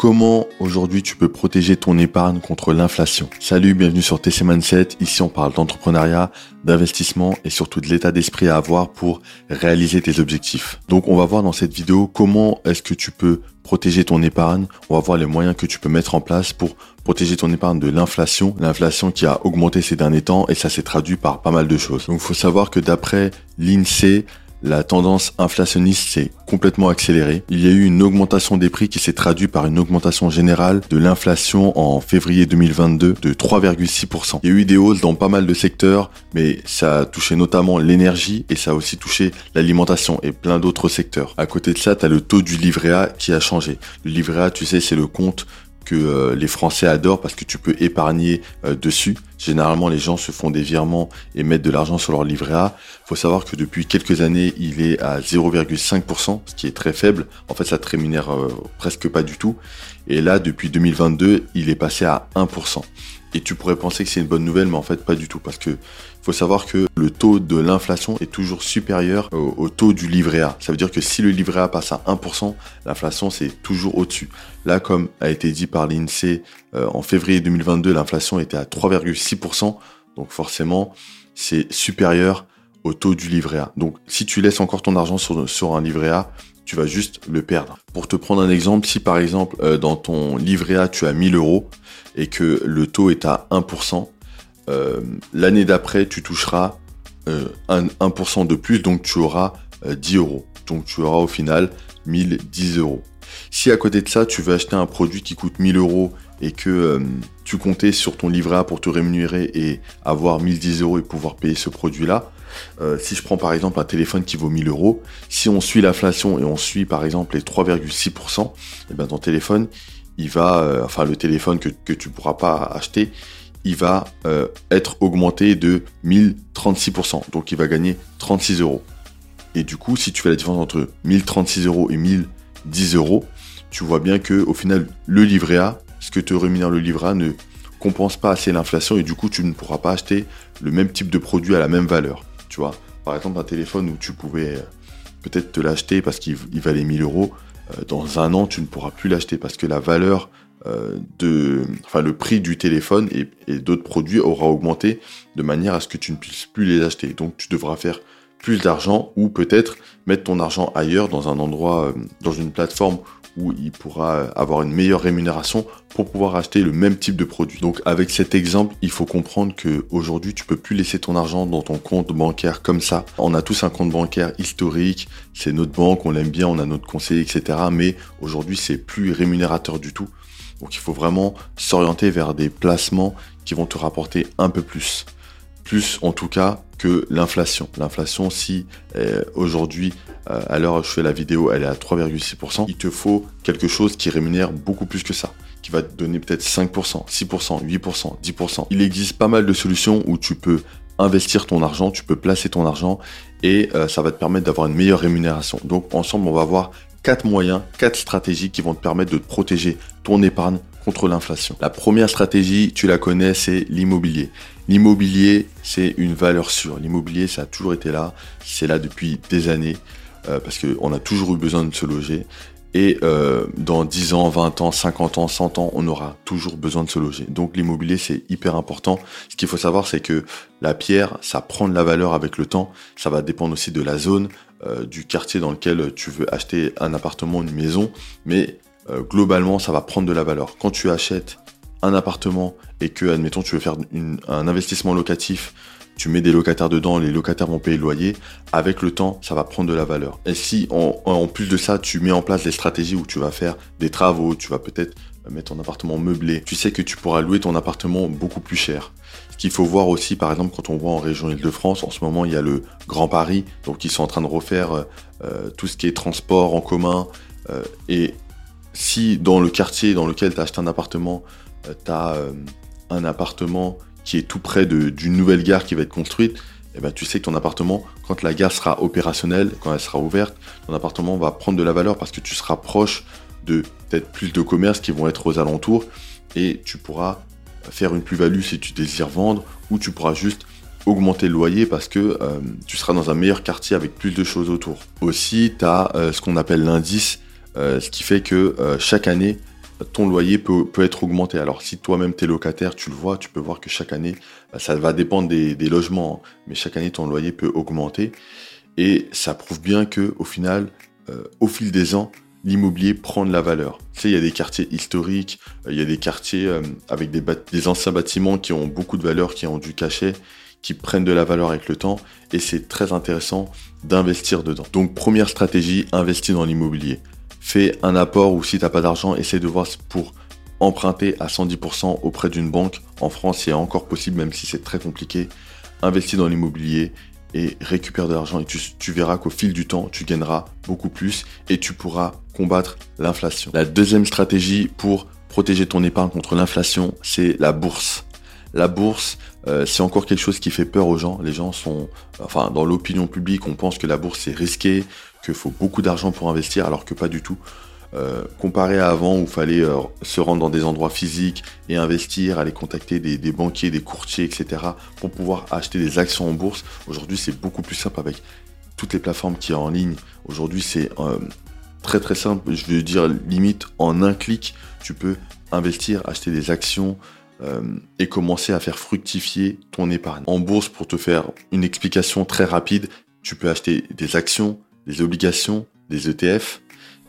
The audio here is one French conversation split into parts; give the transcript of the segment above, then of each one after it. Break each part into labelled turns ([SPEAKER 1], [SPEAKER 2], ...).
[SPEAKER 1] Comment aujourd'hui tu peux protéger ton épargne contre l'inflation? Salut, bienvenue sur TC Mindset. Ici on parle d'entrepreneuriat, d'investissement et surtout de l'état d'esprit à avoir pour réaliser tes objectifs. Donc on va voir dans cette vidéo comment est-ce que tu peux protéger ton épargne. On va voir les moyens que tu peux mettre en place pour protéger ton épargne de l'inflation. L'inflation qui a augmenté ces derniers temps et ça s'est traduit par pas mal de choses. Donc il faut savoir que d'après l'INSEE, la tendance inflationniste s'est complètement accélérée. Il y a eu une augmentation des prix qui s'est traduite par une augmentation générale de l'inflation en février 2022 de 3,6%. Il y a eu des hausses dans pas mal de secteurs, mais ça a touché notamment l'énergie et ça a aussi touché l'alimentation et plein d'autres secteurs. À côté de ça, tu as le taux du livret A qui a changé. Le livret A, tu sais, c'est le compte que euh, les Français adorent parce que tu peux épargner euh, dessus. Généralement, les gens se font des virements et mettent de l'argent sur leur livret A. Faut savoir que depuis quelques années, il est à 0,5%, ce qui est très faible. En fait, ça te rémunère euh, presque pas du tout. Et là, depuis 2022, il est passé à 1%. Et tu pourrais penser que c'est une bonne nouvelle, mais en fait pas du tout, parce que faut savoir que le taux de l'inflation est toujours supérieur au, taux du livret A. Ça veut dire que si le livret A passe à 1%, l'inflation c'est toujours au-dessus. Là, comme a été dit par l'INSEE euh, en février 2022, l'inflation était à 3,6%, donc forcément c'est supérieur au taux du livret A. Donc si tu laisses encore ton argent sur, sur un livret A, tu vas juste le perdre. Pour te prendre un exemple, si par exemple euh, dans ton livret A tu as 1000 euros et que le taux est à 1%, euh, l'année d'après tu toucheras 1%, euh, de plus, donc tu auras 10 euros. Donc tu auras au final 1010 euros. Si à côté de ça tu veux acheter un produit qui coûte 1000 euros et que tu comptais sur ton livret A pour te rémunérer et avoir 1010 euros et pouvoir payer ce produit-là, euh, si je prends par exemple un téléphone qui vaut 1000 euros, si on suit l'inflation et on suit par exemple les 3,6%, et bien ton téléphone, il va, euh, enfin le téléphone que, que tu pourras pas acheter, il va euh, être augmenté de 1036%. Donc il va gagner 36 euros. Et du coup, si tu fais la différence entre 1036 euros et 1010 euros, tu vois bien que au final, le livret A, ce que te rémunère le livret A ne compense pas assez l'inflation et du coup, tu ne pourras pas acheter le même type de produit à la même valeur. Tu vois, par exemple, un téléphone où tu pouvais euh, peut-être te l'acheter parce qu'il valait 1000 euros, euh, dans un an, tu ne pourras plus l'acheter parce que la valeur euh, de, enfin, le prix du téléphone et, et d'autres produits aura augmenté de manière à ce que tu ne puisses plus les acheter. Donc, tu devras faire plus d'argent ou peut-être mettre ton argent ailleurs dans un endroit, dans une plateforme il pourra avoir une meilleure rémunération pour pouvoir acheter le même type de produit. Donc avec cet exemple, il faut comprendre que aujourd'hui tu peux plus laisser ton argent dans ton compte bancaire comme ça. On a tous un compte bancaire historique, c'est notre banque, on l'aime bien, on a notre conseiller, etc. Mais aujourd'hui c'est plus rémunérateur du tout. Donc il faut vraiment s'orienter vers des placements qui vont te rapporter un peu plus. Plus en tout cas que l'inflation. L'inflation, si euh, aujourd'hui, à l'heure où je fais la vidéo, elle est à 3,6%, il te faut quelque chose qui rémunère beaucoup plus que ça qui va te donner peut-être 5%, 6%, 8%, 10%. Il existe pas mal de solutions où tu peux investir ton argent, tu peux placer ton argent et euh, ça va te permettre d'avoir une meilleure rémunération. Donc ensemble, on va voir quatre moyens, quatre stratégies qui vont te permettre de protéger ton épargne contre l'inflation. La première stratégie, tu la connais, c'est l'immobilier. L'immobilier, c'est une valeur sûre. L'immobilier, ça a toujours été là. C'est là depuis des années. Euh, parce qu'on a toujours eu besoin de se loger. Et euh, dans 10 ans, 20 ans, 50 ans, 100 ans, on aura toujours besoin de se loger. Donc l'immobilier, c'est hyper important. Ce qu'il faut savoir, c'est que la pierre, ça prend de la valeur avec le temps. Ça va dépendre aussi de la zone, euh, du quartier dans lequel tu veux acheter un appartement, une maison. Mais globalement, ça va prendre de la valeur. Quand tu achètes un appartement et que, admettons, tu veux faire un investissement locatif, tu mets des locataires dedans, les locataires vont payer le loyer, avec le temps, ça va prendre de la valeur. Et si en, plus de ça, tu mets en place des stratégies où tu vas faire des travaux, tu vas peut-être mettre ton appartement meublé, tu sais que tu pourras louer ton appartement beaucoup plus cher. Ce qu'il faut voir aussi, par exemple, quand on voit en région Île-de-France, en ce moment, il y a le Grand Paris, donc ils sont en train de refaire euh, tout ce qui est transport en commun. Euh, et si dans le quartier dans lequel tu as acheté un appartement, euh, tu as euh, un appartement qui est tout près d'une nouvelle gare qui va être construite, eh ben, tu sais que ton appartement, quand la gare sera opérationnelle, quand elle sera ouverte, ton appartement va prendre de la valeur parce que tu seras proche de peut-être plus de commerces qui vont être aux alentours et tu pourras faire une plus-value si tu désires vendre ou tu pourras juste augmenter le loyer parce que euh, tu seras dans un meilleur quartier avec plus de choses autour. Aussi, tu as ce qu'on appelle l'indice, ce qui fait que chaque année, ton loyer peut, être augmenté. Alors si toi-même tu es locataire, tu le vois, tu peux voir que chaque année, bah, ça va dépendre des, logements, hein, mais chaque année ton loyer peut augmenter. Et ça prouve bien que au final, euh, au fil des ans, l'immobilier prend de la valeur. Tu sais, il y a des quartiers historiques, euh, il y a des quartiers euh, avec des, des, anciens bâtiments qui ont beaucoup de valeur, qui ont du cachet, qui prennent de la valeur avec le temps, et c'est très intéressant d'investir dedans. Donc première stratégie, investir dans l'immobilier. Fais un apport ou si tu n'as pas d'argent, essaie de voir pour emprunter à 110% auprès d'une banque. En France, c'est encore possible, même si c'est très compliqué. Investis dans l'immobilier et récupère de l'argent et tu, verras qu'au fil du temps, tu gagneras beaucoup plus et tu pourras combattre l'inflation. La deuxième stratégie pour protéger ton épargne contre l'inflation, c'est la bourse. La bourse, euh, c'est encore quelque chose qui fait peur aux gens. Les gens sont, enfin, dans l'opinion publique, on pense que la bourse c'est risqué, qu'il faut beaucoup d'argent pour investir, alors que pas du tout. Euh, comparé à avant où il fallait euh, se rendre dans des endroits physiques et investir, aller contacter des, banquiers, des courtiers, etc. pour pouvoir acheter des actions en bourse. Aujourd'hui, c'est beaucoup plus simple avec toutes les plateformes qui y en ligne. Aujourd'hui, c'est très très simple. Je veux dire, limite en un clic, tu peux investir, acheter des actions et commencer à faire fructifier ton épargne. En bourse, pour te faire une explication très rapide, tu peux acheter des actions, des obligations, des ETF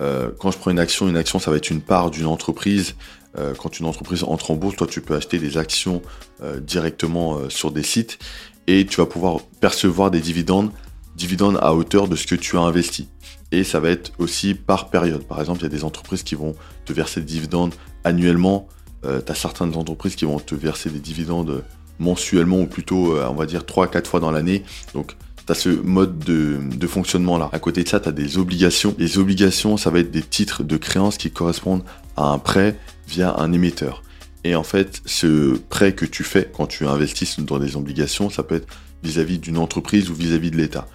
[SPEAKER 1] euh, quand je prends une action, une action, ça va être une part d'une entreprise. Euh, quand une entreprise entre en bourse, toi, tu peux acheter des actions euh, directement sur des sites et tu vas pouvoir percevoir des dividendes, dividendes à hauteur de ce que tu as investi. Et ça va être aussi par période. Par exemple, il y a des entreprises qui vont te verser des dividendes annuellement. Tu as certaines entreprises qui vont te verser des dividendes mensuellement ou plutôt, on va dire, 3 4 fois dans l'année. Donc, tu as ce mode de, fonctionnement-là. À côté de ça, tu as des obligations. Les obligations, ça va être des titres de créance qui correspondent à un prêt via un émetteur. Et en fait, ce prêt que tu fais quand tu investis dans des obligations, ça peut être vis-à-vis d'une entreprise ou vis-à-vis de l'État.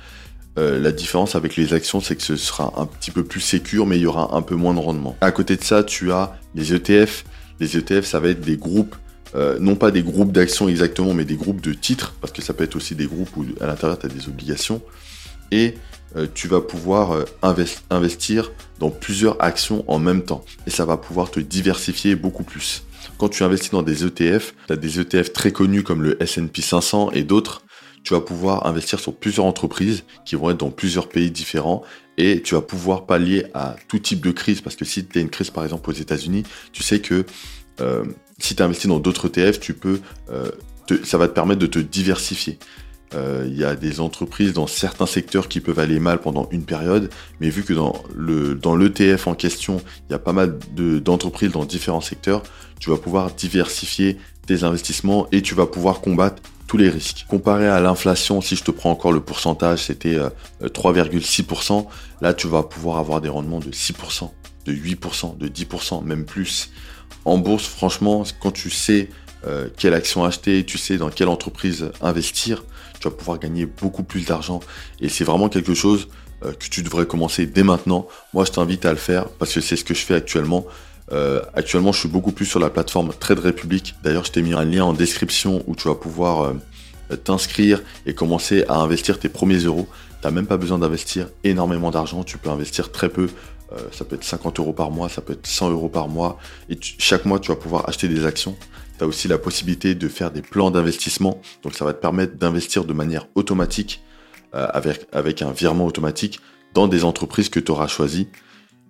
[SPEAKER 1] Euh, la différence avec les actions, c'est que ce sera un petit peu plus sécur, mais il y aura un peu moins de rendement. À côté de ça, tu as les ETF. Les ETF, ça va être des groupes euh, non pas des groupes d'actions exactement, mais des groupes de titres, parce que ça peut être aussi des groupes où à l'intérieur tu des obligations, et euh, tu vas pouvoir euh, investir dans plusieurs actions en même temps, et ça va pouvoir te diversifier beaucoup plus. Quand tu investis dans des ETF, tu as des ETF très connus comme le SP 500 et d'autres, tu vas pouvoir investir sur plusieurs entreprises qui vont être dans plusieurs pays différents et tu vas pouvoir pallier à tout type de crise parce que si tu as une crise par exemple aux États-Unis, tu sais que euh, si tu investis dans d'autres ETF, tu peux, euh, ça va te permettre de te diversifier. Euh, il y a des entreprises dans certains secteurs qui peuvent aller mal pendant une période, mais vu que dans le dans l'ETF en question, il y a pas mal d'entreprises dans différents secteurs, tu vas pouvoir diversifier tes investissements et tu vas pouvoir combattre tous les risques. Comparé à l'inflation, si je te prends encore le pourcentage, c'était 3,6%, là tu vas pouvoir avoir des rendements de 6%, de 8%, de 10%, même plus. En bourse, franchement, quand tu sais euh, quelle action acheter, tu sais dans quelle entreprise investir, tu vas pouvoir gagner beaucoup plus d'argent. Et c'est vraiment quelque chose euh, que tu devrais commencer dès maintenant. Moi, je t'invite à le faire parce que c'est ce que je fais actuellement. Euh, actuellement, je suis beaucoup plus sur la plateforme Trade Republic. D'ailleurs, je t'ai mis un lien en description où tu vas pouvoir t'inscrire et commencer à investir tes premiers euros. Tu n'as même pas besoin d'investir énormément d'argent, tu peux investir très peu euh, ça peut être 50 euros par mois, ça peut être 100 euros par mois. Et chaque mois, tu vas pouvoir acheter des actions. Tu as aussi la possibilité de faire des plans d'investissement. Donc ça va te permettre d'investir de manière automatique, euh, avec, avec un virement automatique, dans des entreprises que tu auras choisies.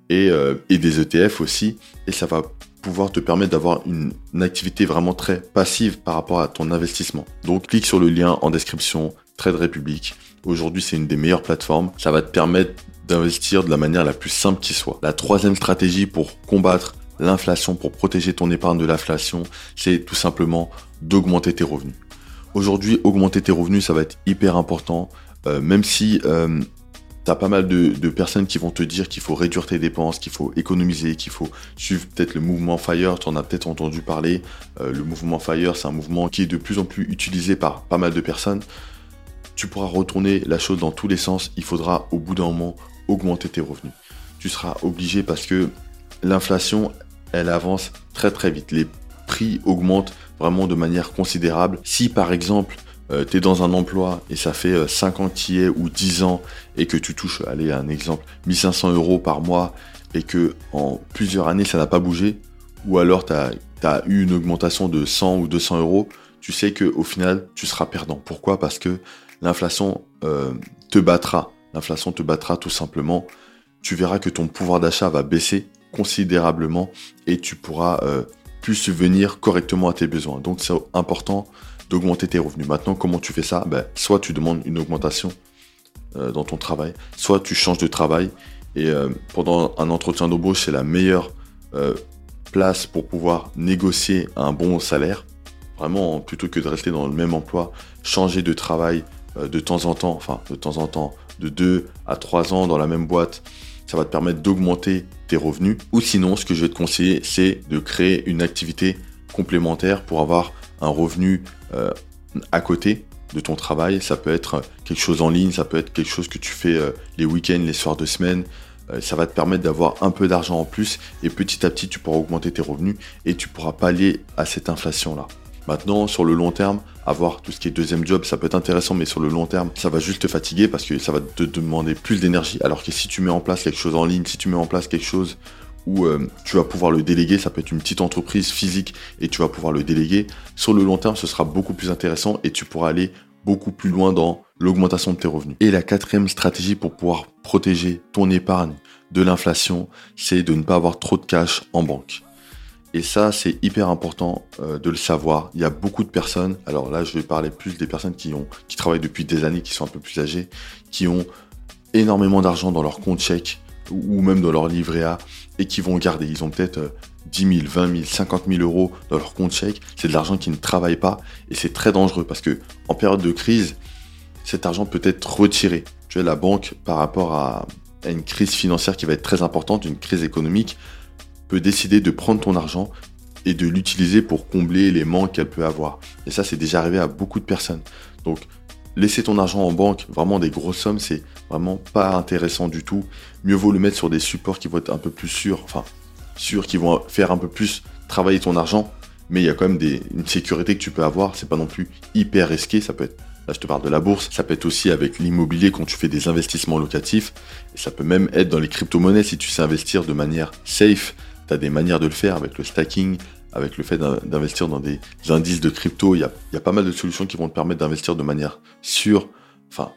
[SPEAKER 1] Et, euh, et, des ETF aussi. Et ça va pouvoir te permettre d'avoir une, une, activité vraiment très passive par rapport à ton investissement. Donc clique sur le lien en description, Trade Republic. Aujourd'hui, c'est une des meilleures plateformes. Ça va te permettre d'investir de la manière la plus simple qui soit. La troisième stratégie pour combattre l'inflation, pour protéger ton épargne de l'inflation, c'est tout simplement d'augmenter tes revenus. Aujourd'hui, augmenter tes revenus, ça va être hyper important, euh, même si euh, tu as pas mal de, personnes qui vont te dire qu'il faut réduire tes dépenses, qu'il faut économiser, qu'il faut suivre peut-être le mouvement FIRE, tu en as peut-être entendu parler. Euh, le mouvement FIRE, c'est un mouvement qui est de plus en plus utilisé par pas mal de personnes. Tu pourras retourner la chose dans tous les sens, il faudra au bout d'un moment augmenter tes revenus. Tu seras obligé parce que l'inflation, elle avance très très vite. Les prix augmentent vraiment de manière considérable. Si par exemple, euh, tu es dans un emploi et ça fait 5 euh, ans que es ou 10 ans et que tu touches, allez, un exemple, 1500 euros par mois et que en plusieurs années ça n'a pas bougé, ou alors tu as, eu une augmentation de 100 ou 200 euros, tu sais qu'au final, tu seras perdant. Pourquoi? Parce que l'inflation euh, te battra. L'inflation te battra tout simplement. Tu verras que ton pouvoir d'achat va baisser considérablement et tu pourras euh, plus subvenir correctement à tes besoins. Donc c'est important d'augmenter tes revenus. Maintenant, comment tu fais ça? Ben, Soit tu demandes une augmentation euh, dans ton travail, soit tu changes de travail. Et euh, pendant un entretien d'embauche, c'est la meilleure euh, place pour pouvoir négocier un bon salaire. Vraiment, plutôt que de rester dans le même emploi, changer de travail de temps en temps, enfin de temps en temps, de 2 à 3 ans dans la même boîte, ça va te permettre d'augmenter tes revenus. Ou sinon, ce que je vais te conseiller, c'est de créer une activité complémentaire pour avoir un revenu euh, à côté de ton travail. Ça peut être quelque chose en ligne, ça peut être quelque chose que tu fais euh, les week-ends, les soirs de semaine. Euh, ça va te permettre d'avoir un peu d'argent en plus et petit à petit tu pourras augmenter tes revenus et tu pourras pallier à cette inflation là. Maintenant, sur le long terme, avoir tout ce qui est deuxième job, ça peut être intéressant, mais sur le long terme, ça va juste te fatiguer parce que ça va te demander plus d'énergie. Alors que si tu mets en place quelque chose en ligne, si tu mets en place quelque chose où euh, tu vas pouvoir le déléguer, ça peut être une petite entreprise physique et tu vas pouvoir le déléguer. Sur le long terme, ce sera beaucoup plus intéressant et tu pourras aller beaucoup plus loin dans l'augmentation de tes revenus. Et la quatrième stratégie pour pouvoir protéger ton épargne de l'inflation, c'est de ne pas avoir trop de cash en banque. Et ça, c'est hyper important euh, de le savoir. Il y a beaucoup de personnes, alors là, je vais parler plus des personnes qui, ont, qui travaillent depuis des années, qui sont un peu plus âgées, qui ont énormément d'argent dans leur compte chèque ou même dans leur livret A et qui vont garder. Ils ont peut-être 10 000, 20 000, 50 000 euros dans leur compte chèque. C'est de l'argent qui ne travaille pas et c'est très dangereux parce que en période de crise, cet argent peut être retiré. Tu vois, la banque, par rapport à, une crise financière qui va être très importante, une crise économique, peut décider de prendre ton argent et de l'utiliser pour combler les manques qu'elle peut avoir. Et ça, c'est déjà arrivé à beaucoup de personnes. Donc, laisser ton argent en banque, vraiment des grosses sommes, c'est vraiment pas intéressant du tout. Mieux vaut le mettre sur des supports qui vont être un peu plus sûrs, enfin, sûrs, qui vont faire un peu plus travailler ton argent. Mais il y a quand même une sécurité que tu peux avoir. C'est pas non plus hyper risqué. Ça peut être, là je te parle de la bourse. Ça peut être aussi avec l'immobilier quand tu fais des investissements locatifs. Et ça peut même être dans les crypto-monnaies si tu sais investir de manière safe. Tu as des manières de le faire avec le stacking, avec le fait d'investir dans des indices de crypto, il y a, pas mal de solutions qui vont te permettre d'investir de manière sûre, enfin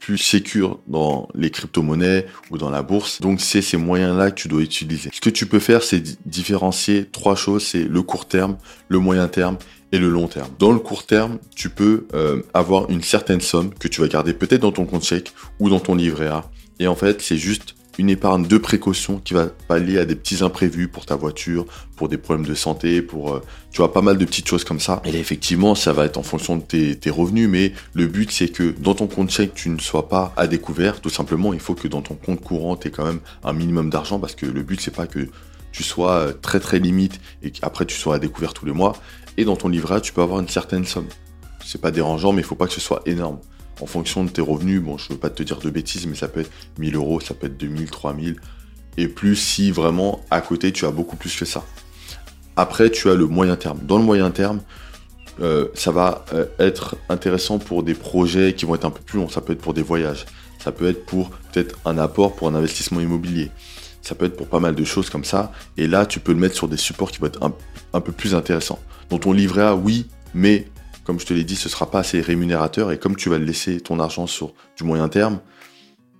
[SPEAKER 1] plus sécure dans les crypto-monnaies ou dans la bourse. Donc c'est ces moyens-là que tu dois utiliser. Ce que tu peux faire, c'est différencier trois choses, c'est le court terme, le moyen terme et le long terme. Dans le court terme, tu peux euh, avoir une certaine somme que tu vas garder peut-être dans ton compte chèque ou dans ton livret A. Et en fait, c'est juste une épargne de précaution qui va pallier à des petits imprévus pour ta voiture, pour des problèmes de santé, pour euh, tu vois pas mal de petites choses comme ça. Et là effectivement, ça va être en fonction de tes, revenus, mais le but c'est que dans ton compte chèque tu ne sois pas à découvert. Tout simplement, il faut que dans ton compte courant tu aies quand même un minimum d'argent parce que le but c'est pas que tu sois euh, très très limite et qu'après tu sois à découvert tous les mois. Et dans ton livret, tu peux avoir une certaine somme. C'est pas dérangeant, mais il faut pas que ce soit énorme en fonction de tes revenus, bon, je veux pas te dire de bêtises, mais ça peut être 1000 euros, ça peut être 2000, 3000, et plus si vraiment à côté tu as beaucoup plus que ça. Après, tu as le moyen terme. Dans le moyen terme, euh, ça va euh, être intéressant pour des projets qui vont être un peu plus longs. Ça peut être pour des voyages. Ça peut être pour peut-être un apport pour un investissement immobilier. Ça peut être pour pas mal de choses comme ça. Et là, tu peux le mettre sur des supports qui vont être un, peu plus intéressants. Dans ton livret A, oui, mais comme je te l'ai dit, ce sera pas assez rémunérateur et comme tu vas laisser ton argent sur du moyen terme,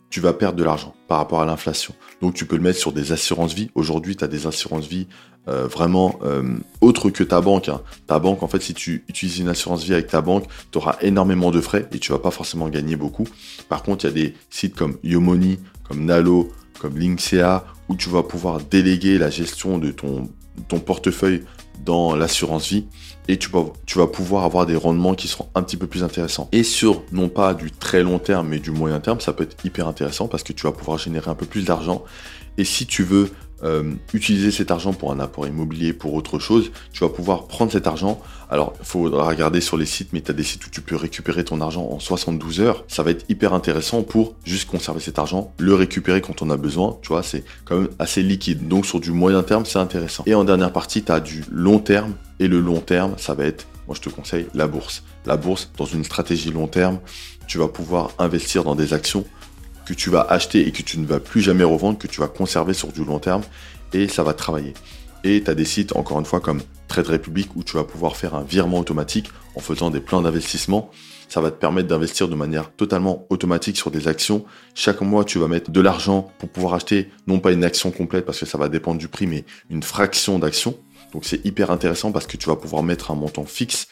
[SPEAKER 1] tu vas perdre de l'argent par rapport à l'inflation. Donc tu peux le mettre sur des assurances vie. Aujourd'hui, tu as des assurances vie euh, vraiment euh, autres que ta banque. Hein. Ta banque, en fait, si tu utilises une assurance vie avec ta banque, tu auras énormément de frais et tu vas pas forcément gagner beaucoup. Par contre, il y a des sites comme Yomoni, comme Nalo, comme Linksea, où tu vas pouvoir déléguer la gestion de ton, ton portefeuille dans l'assurance vie et tu vas, pouvoir avoir des rendements qui seront un petit peu plus intéressants. Et sur non pas du très long terme mais du moyen terme, ça peut être hyper intéressant parce que tu vas pouvoir générer un peu plus d'argent. Et si tu veux euh, utiliser cet argent pour un apport immobilier, pour autre chose, tu vas pouvoir prendre cet argent. Alors, il faudra regarder sur les sites, mais tu as des sites où tu peux récupérer ton argent en 72 heures. Ça va être hyper intéressant pour juste conserver cet argent, le récupérer quand on a besoin. Tu vois, c'est quand même assez liquide. Donc, sur du moyen terme, c'est intéressant. Et en dernière partie, tu as du long terme. Et le long terme, ça va être, moi je te conseille, la bourse. La bourse, dans une stratégie long terme, tu vas pouvoir investir dans des actions que tu vas acheter et que tu ne vas plus jamais revendre, que tu vas conserver sur du long terme et ça va travailler. Et tu as des sites, encore une fois, comme Trade Republic où tu vas pouvoir faire un virement automatique en faisant des plans d'investissement. Ça va te permettre d'investir de manière totalement automatique sur des actions. Chaque mois, tu vas mettre de l'argent pour pouvoir acheter non pas une action complète parce que ça va dépendre du prix, mais une fraction d'action. Donc c'est hyper intéressant parce que tu vas pouvoir mettre un montant fixe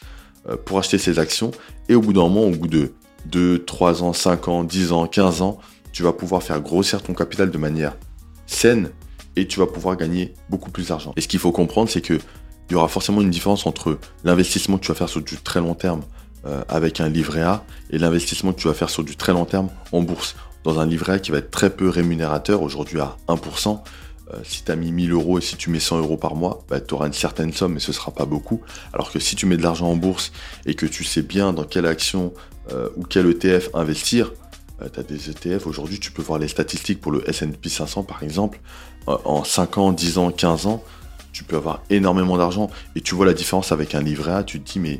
[SPEAKER 1] euh, pour acheter ces actions. Et au bout d'un moment, au bout de 2, 3 ans, 5 ans, 10 ans, 15 ans, tu vas pouvoir faire grossir ton capital de manière saine et tu vas pouvoir gagner beaucoup plus d'argent. Et ce qu'il faut comprendre, c'est que il y aura forcément une différence entre l'investissement que tu vas faire sur du très long terme euh, avec un livret A et l'investissement que tu vas faire sur du très long terme en bourse. Dans un livret A qui va être très peu rémunérateur, aujourd'hui à 1%, euh, si tu as mis 1000 euros et si tu mets 100 euros par mois, bah, tu auras une certaine somme, mais ce sera pas beaucoup. Alors que si tu mets de l'argent en bourse et que tu sais bien dans quelle action euh, ou quel ETF investir, tu as des ETF, aujourd'hui tu peux voir les statistiques pour le SP 500 par exemple, en 5 ans, 10 ans, 15 ans, tu peux avoir énormément d'argent. Et tu vois la différence avec un livret A, tu te dis mais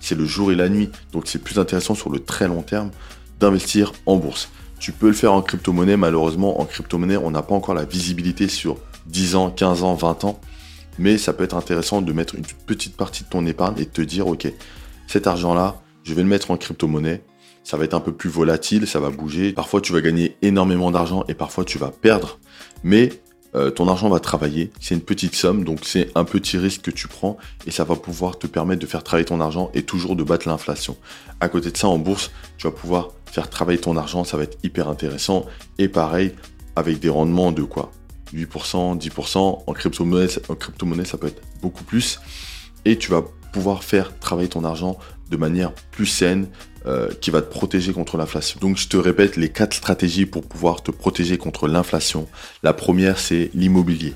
[SPEAKER 1] c'est le jour et la nuit, donc c'est plus intéressant sur le très long terme d'investir en bourse. Tu peux le faire en crypto-monnaie, malheureusement en crypto-monnaie on n'a pas encore la visibilité sur 10 ans, 15 ans, 20 ans, mais ça peut être intéressant de mettre une petite partie de ton épargne et de te dire ok, cet argent-là, je vais le mettre en crypto-monnaie, ça va être un peu plus volatile, ça va bouger. Parfois, tu vas gagner énormément d'argent et parfois, tu vas perdre. Mais euh, ton argent va travailler, c'est une petite somme, donc c'est un petit risque que tu prends et ça va pouvoir te permettre de faire travailler ton argent et toujours de battre l'inflation. À côté de ça, en bourse, tu vas pouvoir faire travailler ton argent, ça va être hyper intéressant. Et pareil, avec des rendements de quoi? 8%, 10%, en crypto-monnaie, en crypto-monnaie, ça peut être beaucoup plus. Et tu vas pouvoir faire travailler ton argent de manière plus saine, euh, qui va te protéger contre l'inflation. Donc je te répète les quatre stratégies pour pouvoir te protéger contre l'inflation. La première, c'est l'immobilier.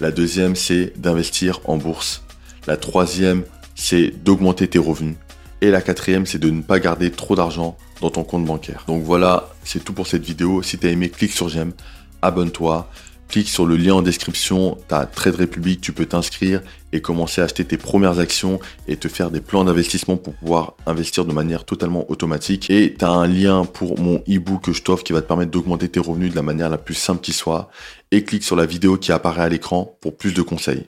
[SPEAKER 1] La deuxième, c'est d'investir en bourse. La troisième, c'est d'augmenter tes revenus. Et la quatrième, c'est de ne pas garder trop d'argent dans ton compte bancaire. Donc voilà, c'est tout pour cette vidéo. Si tu as aimé, clique sur j'aime, abonne-toi clique sur le lien en description, tu as Trade Republic, tu peux t'inscrire et commencer à acheter tes premières actions et te faire des plans d'investissement pour pouvoir investir de manière totalement automatique. Et tu as un lien pour mon e-book que je t'offre qui va te permettre d'augmenter tes revenus de la manière la plus simple qui soit. Et clique sur la vidéo qui apparaît à l'écran pour plus de conseils.